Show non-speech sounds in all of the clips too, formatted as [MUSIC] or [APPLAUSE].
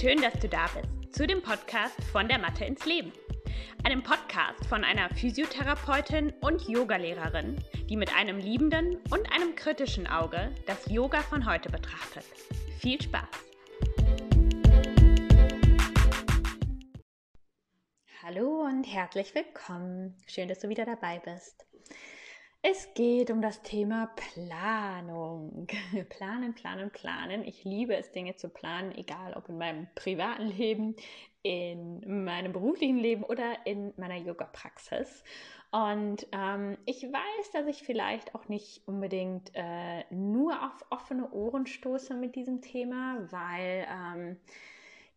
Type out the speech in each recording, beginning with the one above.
Schön, dass du da bist zu dem Podcast von der Mathe ins Leben. Einem Podcast von einer Physiotherapeutin und Yogalehrerin, die mit einem liebenden und einem kritischen Auge das Yoga von heute betrachtet. Viel Spaß! Hallo und herzlich willkommen. Schön, dass du wieder dabei bist. Es geht um das Thema Planung. [LAUGHS] Planen, planen, planen. Ich liebe es, Dinge zu planen, egal ob in meinem privaten Leben, in meinem beruflichen Leben oder in meiner Yoga-Praxis. Und ähm, ich weiß, dass ich vielleicht auch nicht unbedingt äh, nur auf offene Ohren stoße mit diesem Thema, weil ähm,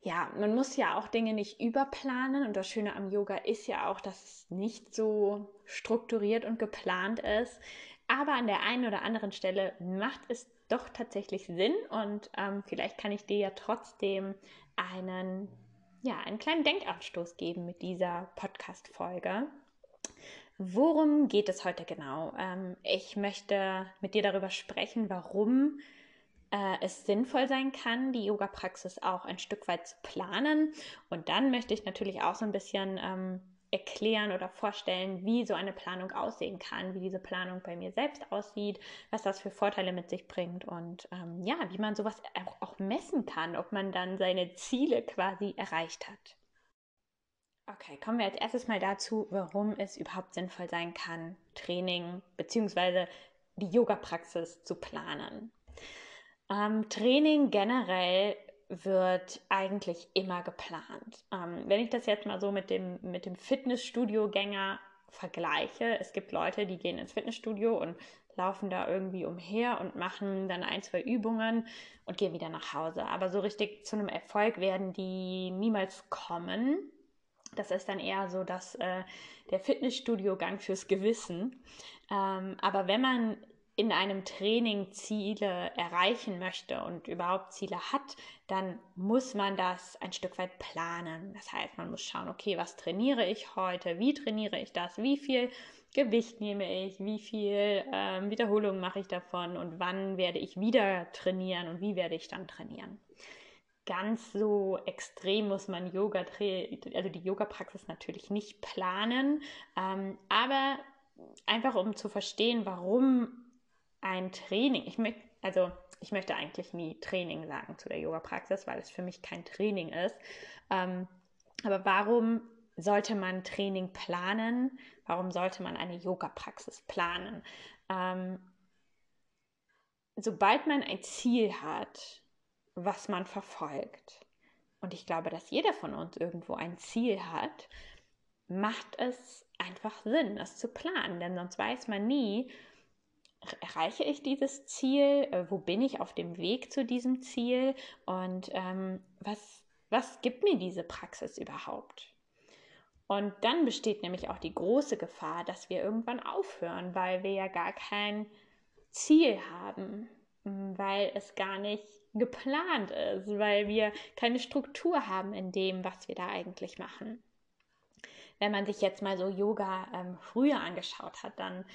ja, man muss ja auch Dinge nicht überplanen und das Schöne am Yoga ist ja auch, dass es nicht so strukturiert und geplant ist. Aber an der einen oder anderen Stelle macht es doch tatsächlich Sinn und ähm, vielleicht kann ich dir ja trotzdem einen, ja, einen kleinen Denkanstoß geben mit dieser Podcast-Folge. Worum geht es heute genau? Ähm, ich möchte mit dir darüber sprechen, warum äh, es sinnvoll sein kann, die Yoga-Praxis auch ein Stück weit zu planen. Und dann möchte ich natürlich auch so ein bisschen ähm, erklären oder vorstellen, wie so eine Planung aussehen kann, wie diese Planung bei mir selbst aussieht, was das für Vorteile mit sich bringt und ähm, ja, wie man sowas auch, messen kann, ob man dann seine Ziele quasi erreicht hat. Okay, kommen wir als erstes mal dazu, warum es überhaupt sinnvoll sein kann, Training bzw. die Yoga-Praxis zu planen. Ähm, Training generell wird eigentlich immer geplant. Ähm, wenn ich das jetzt mal so mit dem, mit dem Fitnessstudio-Gänger vergleiche, es gibt Leute, die gehen ins Fitnessstudio und laufen da irgendwie umher und machen dann ein, zwei Übungen und gehen wieder nach Hause. Aber so richtig zu einem Erfolg werden die niemals kommen. Das ist dann eher so, dass äh, der Fitnessstudio-Gang fürs Gewissen. Ähm, aber wenn man in einem Training Ziele erreichen möchte und überhaupt Ziele hat, dann muss man das ein Stück weit planen. Das heißt, man muss schauen, okay, was trainiere ich heute, wie trainiere ich das, wie viel Gewicht nehme ich, wie viel ähm, Wiederholungen mache ich davon? Und wann werde ich wieder trainieren und wie werde ich dann trainieren. Ganz so extrem muss man Yoga, also die Yoga-Praxis natürlich nicht planen, ähm, aber einfach um zu verstehen, warum ein Training, ich möchte, also ich möchte eigentlich nie Training sagen zu der Yoga-Praxis, weil es für mich kein Training ist. Ähm, aber warum sollte man Training planen? Warum sollte man eine Yoga-Praxis planen? Ähm, sobald man ein Ziel hat, was man verfolgt, und ich glaube, dass jeder von uns irgendwo ein Ziel hat, macht es einfach Sinn, es zu planen, denn sonst weiß man nie, erreiche ich dieses Ziel? Äh, wo bin ich auf dem Weg zu diesem Ziel? Und ähm, was, was gibt mir diese Praxis überhaupt? Und dann besteht nämlich auch die große Gefahr, dass wir irgendwann aufhören, weil wir ja gar kein Ziel haben, weil es gar nicht geplant ist, weil wir keine Struktur haben in dem, was wir da eigentlich machen. Wenn man sich jetzt mal so Yoga ähm, früher angeschaut hat, dann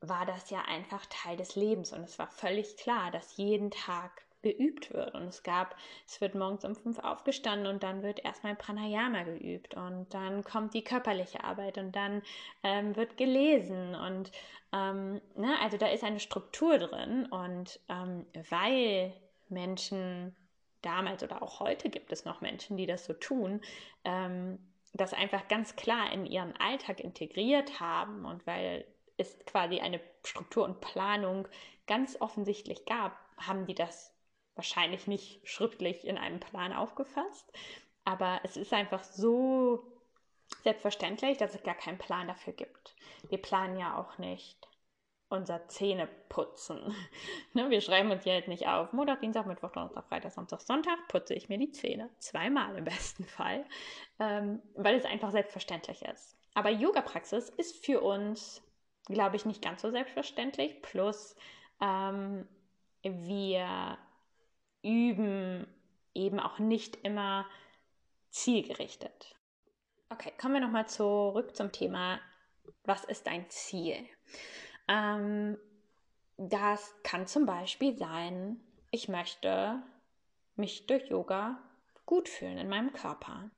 war das ja einfach Teil des Lebens. Und es war völlig klar, dass jeden Tag geübt wird. Und es gab, es wird morgens um fünf aufgestanden und dann wird erstmal Pranayama geübt. Und dann kommt die körperliche Arbeit und dann ähm, wird gelesen. Und ähm, ne, also da ist eine Struktur drin. Und ähm, weil Menschen damals oder auch heute gibt es noch Menschen, die das so tun, ähm, das einfach ganz klar in ihren Alltag integriert haben und weil es quasi eine Struktur und Planung ganz offensichtlich gab, haben die das wahrscheinlich nicht schriftlich in einem Plan aufgefasst. Aber es ist einfach so selbstverständlich, dass es gar keinen Plan dafür gibt. Wir planen ja auch nicht unser Zähneputzen. [LAUGHS] ne, wir schreiben uns ja jetzt nicht auf. Montag, Dienstag, Mittwoch, Donnerstag, Freitag, Samstag, Sonntag putze ich mir die Zähne. Zweimal im besten Fall. Ähm, weil es einfach selbstverständlich ist. Aber Yoga-Praxis ist für uns glaube ich, nicht ganz so selbstverständlich. Plus, ähm, wir üben eben auch nicht immer zielgerichtet. Okay, kommen wir nochmal zurück zum Thema, was ist dein Ziel? Ähm, das kann zum Beispiel sein, ich möchte mich durch Yoga gut fühlen in meinem Körper.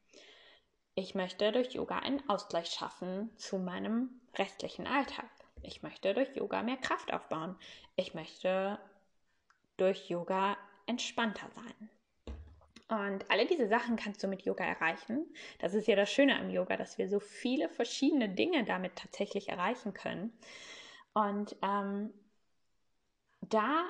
Ich möchte durch Yoga einen Ausgleich schaffen zu meinem restlichen Alltag. Ich möchte durch Yoga mehr Kraft aufbauen. Ich möchte durch Yoga entspannter sein. Und alle diese Sachen kannst du mit Yoga erreichen. Das ist ja das Schöne am Yoga, dass wir so viele verschiedene Dinge damit tatsächlich erreichen können. Und ähm, da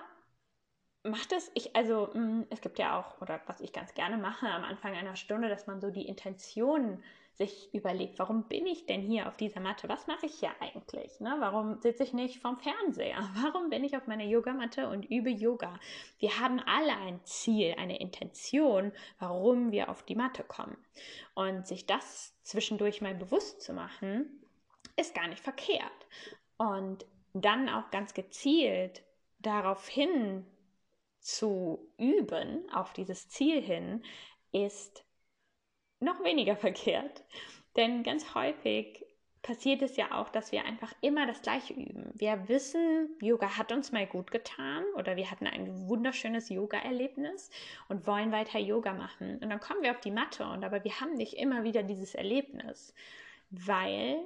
macht es, ich, also mm, es gibt ja auch, oder was ich ganz gerne mache am Anfang einer Stunde, dass man so die Intention sich überlegt, warum bin ich denn hier auf dieser Matte? Was mache ich hier eigentlich? Ne? Warum sitze ich nicht vorm Fernseher? [LAUGHS] Warum bin ich auf meiner Yogamatte und übe Yoga? Wir haben alle ein Ziel, eine Intention, warum wir auf die Matte kommen. Und sich das zwischendurch mal bewusst zu machen, ist gar nicht verkehrt. Und dann auch ganz gezielt darauf hin zu üben, auf dieses Ziel hin, ist noch weniger [LAUGHS] verkehrt. Denn ganz häufig passiert es ja auch, dass wir einfach immer das Gleiche üben. Wir wissen, Yoga hat uns mal gut getan oder wir hatten ein wunderschönes Yoga-Erlebnis und wollen weiter Yoga machen. Und dann kommen wir auf die Matte und aber wir haben nicht immer wieder dieses Erlebnis, weil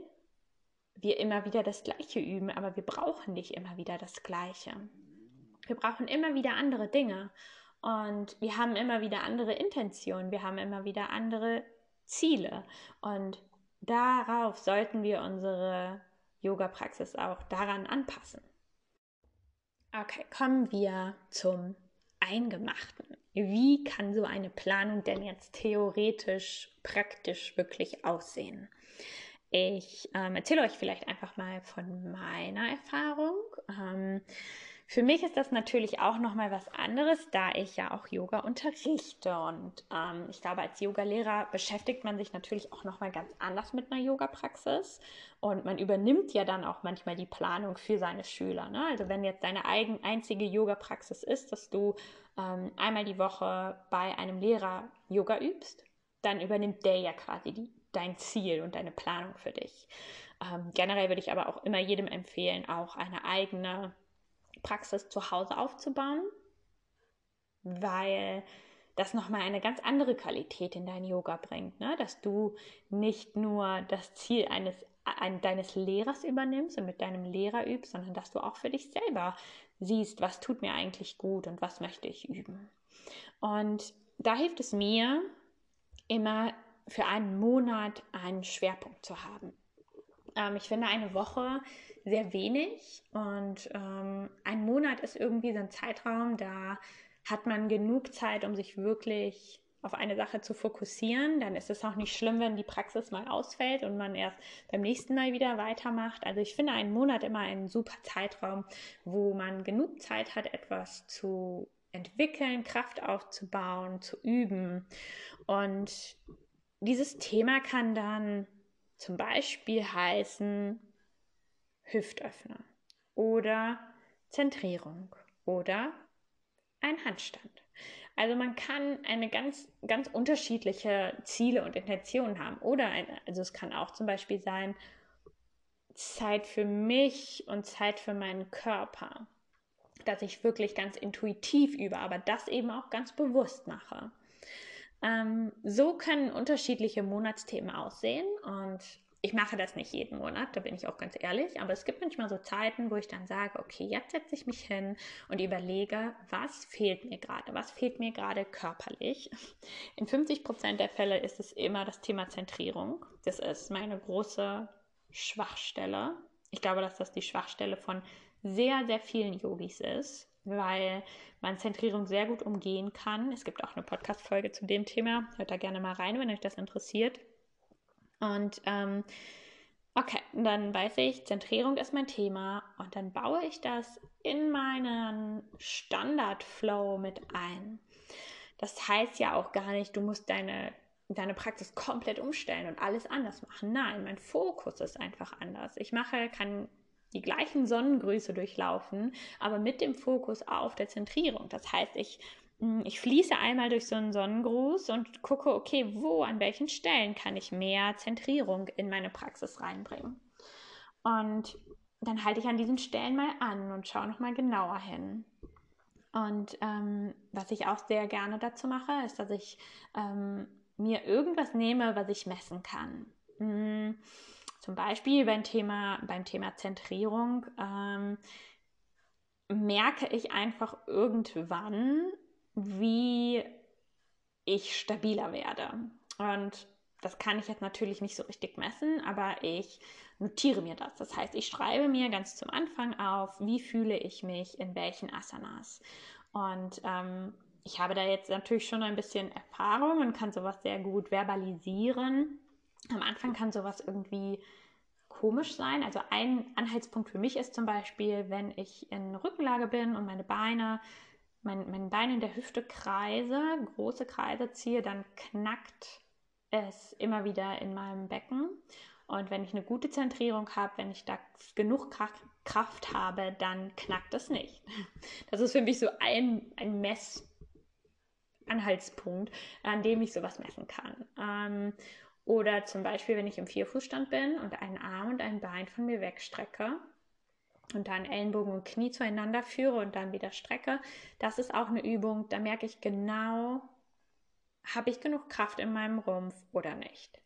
wir immer wieder das Gleiche üben, aber wir brauchen nicht immer wieder das Gleiche. Wir brauchen immer wieder andere Dinge und wir haben immer wieder andere Intentionen, wir haben immer wieder andere Ziele und darauf sollten wir unsere Yoga-Praxis auch daran anpassen. Okay, kommen wir zum Eingemachten. Wie kann so eine Planung denn jetzt theoretisch, praktisch wirklich aussehen? Ich ähm, erzähle euch vielleicht einfach mal von meiner Erfahrung. Ähm, für mich ist das natürlich auch nochmal was anderes, da ich ja auch Yoga unterrichte. Und ähm, ich glaube, als Yogalehrer beschäftigt man sich natürlich auch nochmal ganz anders mit einer Yoga-Praxis. Und man übernimmt ja dann auch manchmal die Planung für seine Schüler. Ne? Also wenn jetzt deine eigen, einzige Yoga-Praxis ist, dass du ähm, einmal die Woche bei einem Lehrer Yoga übst, dann übernimmt der ja quasi die, dein Ziel und deine Planung für dich. Ähm, generell würde ich aber auch immer jedem empfehlen, auch eine eigene Praxis zu Hause aufzubauen, weil das nochmal eine ganz andere Qualität in dein Yoga bringt, ne? dass du nicht nur das Ziel eines ein, deines Lehrers übernimmst und mit deinem Lehrer übst, sondern dass du auch für dich selber siehst, was tut mir eigentlich gut und was möchte ich üben. Und da hilft es mir, immer für einen Monat einen Schwerpunkt zu haben. Ähm, ich finde eine Woche sehr wenig und ähm, ein Monat ist irgendwie so ein Zeitraum, da hat man genug Zeit, um sich wirklich auf eine Sache zu fokussieren. Dann ist es auch nicht schlimm, wenn die Praxis mal ausfällt und man erst beim nächsten Mal wieder weitermacht. Also ich finde einen Monat immer einen super Zeitraum, wo man genug Zeit hat, etwas zu entwickeln, Kraft aufzubauen, zu üben. Und dieses Thema kann dann zum Beispiel heißen Hüftöffner oder Zentrierung oder ein Handstand. Also man kann eine ganz, ganz unterschiedliche Ziele und Intentionen haben. Oder ein, also es kann auch zum Beispiel sein, Zeit für mich und Zeit für meinen Körper. Dass ich wirklich ganz intuitiv übe, aber das eben auch ganz bewusst mache. Ähm, so können unterschiedliche Monatsthemen aussehen und ich mache das nicht jeden Monat, da bin ich auch ganz ehrlich, aber es gibt manchmal so Zeiten, wo ich dann sage, okay, jetzt setze ich mich hin und überlege, was fehlt mir gerade, was fehlt mir gerade körperlich. In 50 Prozent der Fälle ist es immer das Thema Zentrierung. Das ist meine große Schwachstelle. Ich glaube, dass das die Schwachstelle von sehr, sehr vielen Yogis ist, weil man Zentrierung sehr gut umgehen kann. Es gibt auch eine Podcast-Folge zu dem Thema. Hört da gerne mal rein, wenn euch das interessiert. Und ähm, okay, dann weiß ich, Zentrierung ist mein Thema und dann baue ich das in meinen Standardflow mit ein. Das heißt ja auch gar nicht, du musst deine, deine Praxis komplett umstellen und alles anders machen. Nein, mein Fokus ist einfach anders. Ich mache, kann die gleichen Sonnengrüße durchlaufen, aber mit dem Fokus auf der Zentrierung. Das heißt, ich ich fließe einmal durch so einen Sonnengruß und gucke, okay, wo, an welchen Stellen kann ich mehr Zentrierung in meine Praxis reinbringen. Und dann halte ich an diesen Stellen mal an und schaue nochmal genauer hin. Und ähm, was ich auch sehr gerne dazu mache, ist, dass ich ähm, mir irgendwas nehme, was ich messen kann. Mhm. Zum Beispiel beim Thema, beim Thema Zentrierung ähm, merke ich einfach irgendwann, wie ich stabiler werde. Und das kann ich jetzt natürlich nicht so richtig messen, aber ich notiere mir das. Das heißt, ich schreibe mir ganz zum Anfang auf, wie fühle ich mich in welchen Asanas. Und ähm, ich habe da jetzt natürlich schon ein bisschen Erfahrung und kann sowas sehr gut verbalisieren. Am Anfang kann sowas irgendwie komisch sein. Also ein Anhaltspunkt für mich ist zum Beispiel, wenn ich in Rückenlage bin und meine Beine, mein, mein Bein in der Hüfte kreise, große Kreise ziehe, dann knackt es immer wieder in meinem Becken. Und wenn ich eine gute Zentrierung habe, wenn ich da genug Kraft habe, dann knackt es nicht. Das ist für mich so ein, ein Messanhaltspunkt, an dem ich sowas messen kann. Ähm, oder zum Beispiel, wenn ich im Vierfußstand bin und einen Arm und ein Bein von mir wegstrecke und dann Ellenbogen und Knie zueinander führe und dann wieder strecke. Das ist auch eine Übung, da merke ich genau, habe ich genug Kraft in meinem Rumpf oder nicht.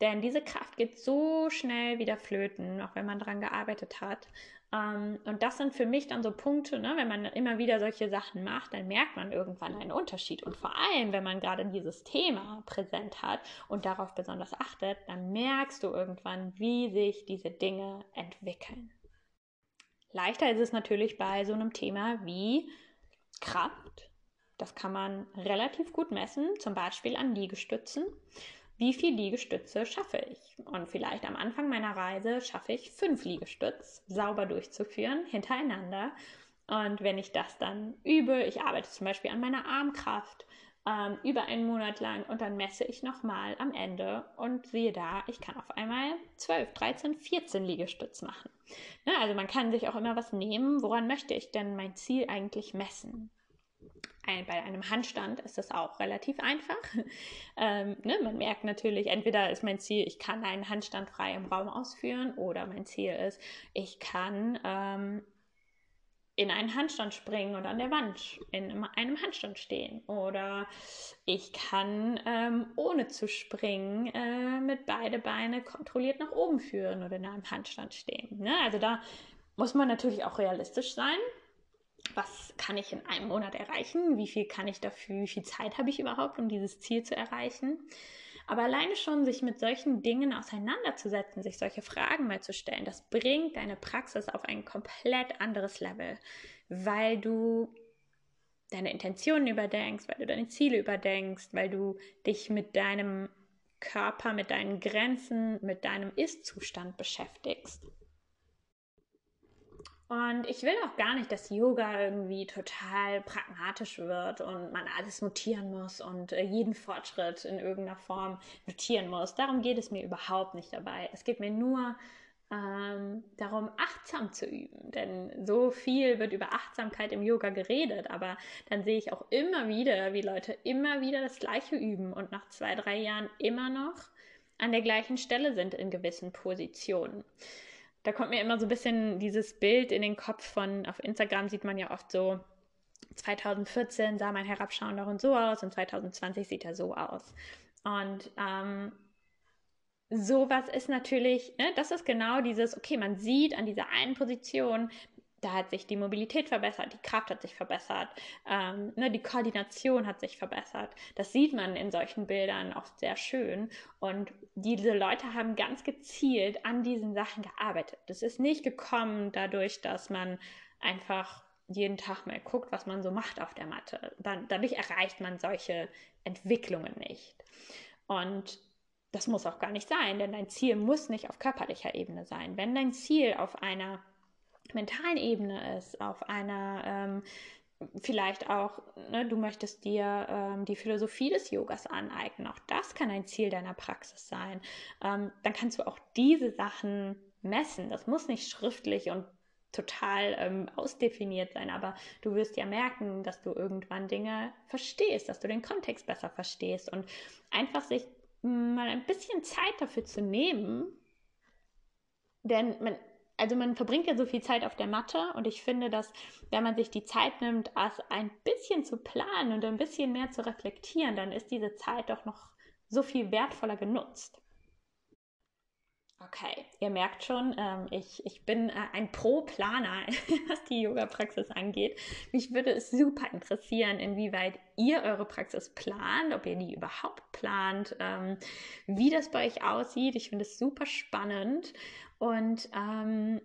Denn diese Kraft geht so schnell wieder flöten, auch wenn man daran gearbeitet hat. Ähm, und das sind für mich dann so Punkte, ne? wenn man immer wieder solche Sachen macht, dann merkt man irgendwann einen Unterschied. Und vor allem, wenn man gerade dieses Thema präsent hat und darauf besonders achtet, dann merkst du irgendwann, wie sich diese Dinge entwickeln. Leichter ist es natürlich bei so einem Thema wie Kraft. Das kann man relativ gut messen, zum Beispiel an Liegestützen wie viel Liegestütze schaffe ich? Und vielleicht am Anfang meiner Reise schaffe ich fünf Liegestütz sauber durchzuführen, hintereinander. Und wenn ich das dann übe, ich arbeite zum Beispiel an meiner Armkraft ähm, über einen Monat lang und dann messe ich nochmal am Ende und siehe da, ich kann auf einmal 12, 13, 14 Liegestütz machen. Ja, ne, also man kann sich auch immer was nehmen, woran möchte ich denn mein Ziel eigentlich messen? ein, bei einem Handstand ist das auch relativ einfach. [LAUGHS] Ähm, ne, man merkt natürlich, entweder ist mein Ziel, ich kann einen Handstand frei im Raum ausführen, oder mein Ziel ist, ich kann ähm, in einen Handstand springen und an der Wand in einem Handstand stehen. Oder ich kann ähm, ohne zu springen äh, mit beide Beine kontrolliert nach oben führen oder in einem Handstand stehen. Ne? Also da muss man natürlich auch realistisch sein was kann ich in einem Monat erreichen, wie viel kann ich dafür, wie viel Zeit habe ich überhaupt, um dieses Ziel zu erreichen. Aber alleine schon sich mit solchen Dingen auseinanderzusetzen, sich solche Fragen mal zu stellen, das bringt deine Praxis auf ein komplett anderes Level, weil du deine Intentionen überdenkst, weil du deine Ziele überdenkst, weil du dich mit deinem Körper, mit deinen Grenzen, mit deinem Ist-Zustand beschäftigst. Und ich will auch gar nicht, dass Yoga irgendwie total pragmatisch wird und man alles notieren muss und äh, jeden Fortschritt in irgendeiner Form notieren muss. Darum geht es mir überhaupt nicht dabei. Es geht mir nur ähm, darum, achtsam zu üben. Denn so viel wird über Achtsamkeit im Yoga geredet, aber dann sehe ich auch immer wieder, wie Leute immer wieder das Gleiche üben und nach zwei, drei Jahren immer noch an der gleichen Stelle sind in gewissen Positionen da kommt mir immer so ein bisschen dieses Bild in den Kopf von, auf Instagram sieht man ja oft so, 2014 sah mein Herabschauen noch und so aus und 2020 sieht er so aus. Und ähm, sowas ist natürlich, ne, das ist genau dieses, okay, man sieht an dieser einen Position, da hat sich die Mobilität verbessert, die Kraft hat sich verbessert, ähm, ne, die Koordination hat sich verbessert. Das sieht man in solchen Bildern oft sehr schön. Und diese Leute haben ganz gezielt an diesen Sachen gearbeitet. Das ist nicht gekommen dadurch, dass man einfach jeden Tag mal guckt, was man so macht auf der Matte. Dann, dadurch erreicht man solche Entwicklungen nicht. Und das muss auch gar nicht sein, denn dein Ziel muss nicht auf körperlicher Ebene sein. Wenn dein Ziel auf einer mentalen Ebene ist, auf einer ähm, vielleicht auch, ne, du möchtest dir ähm, die Philosophie des Yogas aneignen, auch das kann ein Ziel deiner Praxis sein, ähm, dann kannst du auch diese Sachen messen. Das muss nicht schriftlich und total ähm, ausdefiniert sein, aber du wirst ja merken, dass du irgendwann Dinge verstehst, dass du den Kontext besser verstehst und einfach sich mal ein bisschen Zeit dafür zu nehmen, denn man, also man verbringt ja so viel Zeit auf der Matte und ich finde, dass wenn man sich die Zeit nimmt, es ein bisschen zu planen und ein bisschen mehr zu reflektieren, dann ist diese Zeit doch noch so viel wertvoller genutzt. Okay, ihr merkt schon, ähm, ich, ich bin äh, ein Pro-Planer, [LAUGHS] was die Yoga-Praxis angeht. Mich würde es super interessieren, inwieweit ihr eure Praxis plant, ob ihr die überhaupt plant, ähm, wie das bei euch aussieht. Ich finde es super spannend und ähm,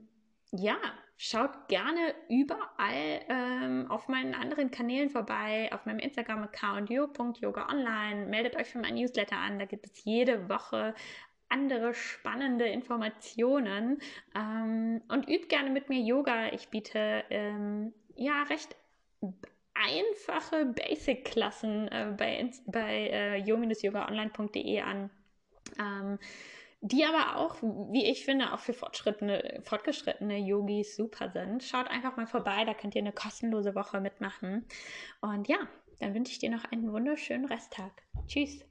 ja, schaut gerne überall ähm, auf meinen anderen Kanälen vorbei, auf meinem Instagram-Account yo.yogaonline. Meldet euch für mein Newsletter an, da gibt es jede Woche andere spannende Informationen ähm, und übt gerne mit mir Yoga. Ich biete ähm, ja recht einfache Basic-Klassen äh, bei, bei äh, yo-yogaonline.de an. Ähm, die aber auch, wie ich finde, auch für fortschrittene, fortgeschrittene Yogis super sind. Schaut einfach mal vorbei, da könnt ihr eine kostenlose Woche mitmachen. Und ja, dann wünsche ich dir noch einen wunderschönen Resttag. Tschüss.